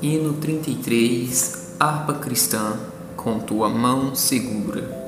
Hino 33 Harpa cristã com tua mão segura.